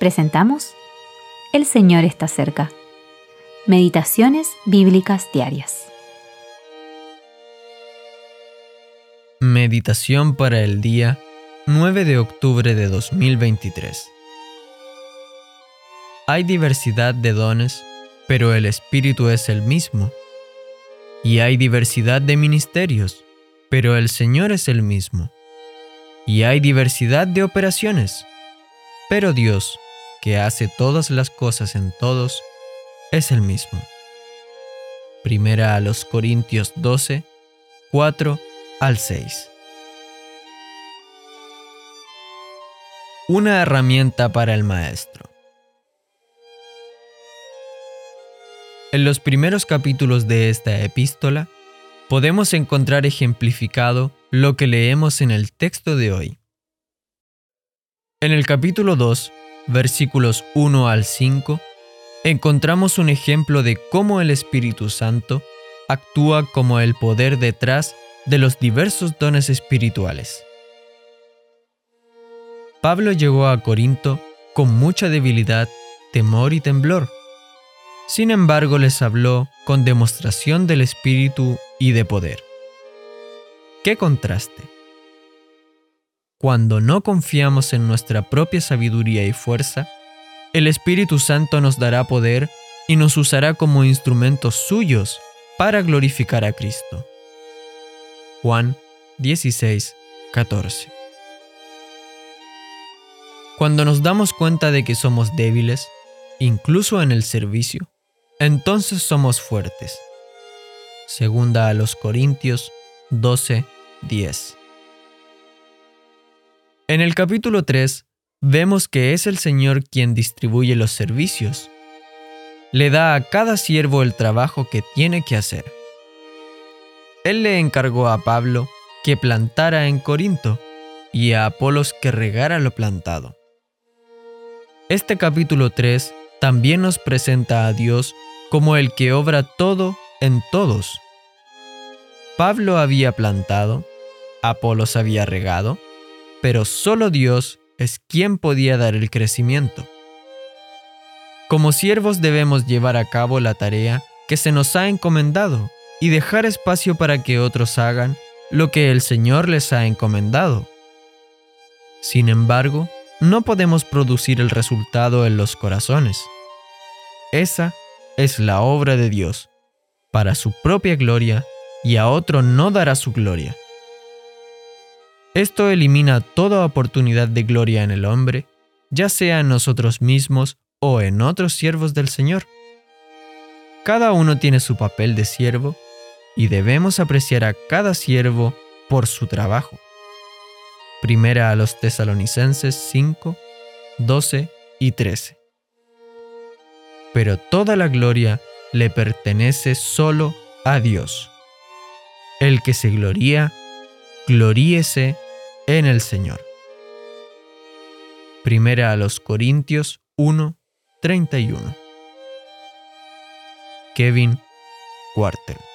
presentamos El Señor está cerca. Meditaciones Bíblicas Diarias. Meditación para el día 9 de octubre de 2023. Hay diversidad de dones, pero el Espíritu es el mismo. Y hay diversidad de ministerios, pero el Señor es el mismo. Y hay diversidad de operaciones, pero Dios que hace todas las cosas en todos, es el mismo. Primera a los Corintios 12, 4 al 6. Una herramienta para el maestro. En los primeros capítulos de esta epístola, podemos encontrar ejemplificado lo que leemos en el texto de hoy. En el capítulo 2 versículos 1 al 5, encontramos un ejemplo de cómo el Espíritu Santo actúa como el poder detrás de los diversos dones espirituales. Pablo llegó a Corinto con mucha debilidad, temor y temblor. Sin embargo, les habló con demostración del Espíritu y de poder. ¡Qué contraste! Cuando no confiamos en nuestra propia sabiduría y fuerza, el Espíritu Santo nos dará poder y nos usará como instrumentos suyos para glorificar a Cristo. Juan 16, 14. Cuando nos damos cuenta de que somos débiles, incluso en el servicio, entonces somos fuertes. Segunda a los Corintios 12, 10. En el capítulo 3 vemos que es el Señor quien distribuye los servicios. Le da a cada siervo el trabajo que tiene que hacer. Él le encargó a Pablo que plantara en Corinto y a Apolos que regara lo plantado. Este capítulo 3 también nos presenta a Dios como el que obra todo en todos. Pablo había plantado, Apolos había regado, pero solo Dios es quien podía dar el crecimiento. Como siervos debemos llevar a cabo la tarea que se nos ha encomendado y dejar espacio para que otros hagan lo que el Señor les ha encomendado. Sin embargo, no podemos producir el resultado en los corazones. Esa es la obra de Dios, para su propia gloria, y a otro no dará su gloria. Esto elimina toda oportunidad de gloria en el hombre, ya sea en nosotros mismos o en otros siervos del Señor. Cada uno tiene su papel de siervo y debemos apreciar a cada siervo por su trabajo. Primera a los tesalonicenses 5, 12 y 13. Pero toda la gloria le pertenece solo a Dios. El que se gloría, gloríese en el Señor. Primera a los Corintios 1, 31. Kevin Quartel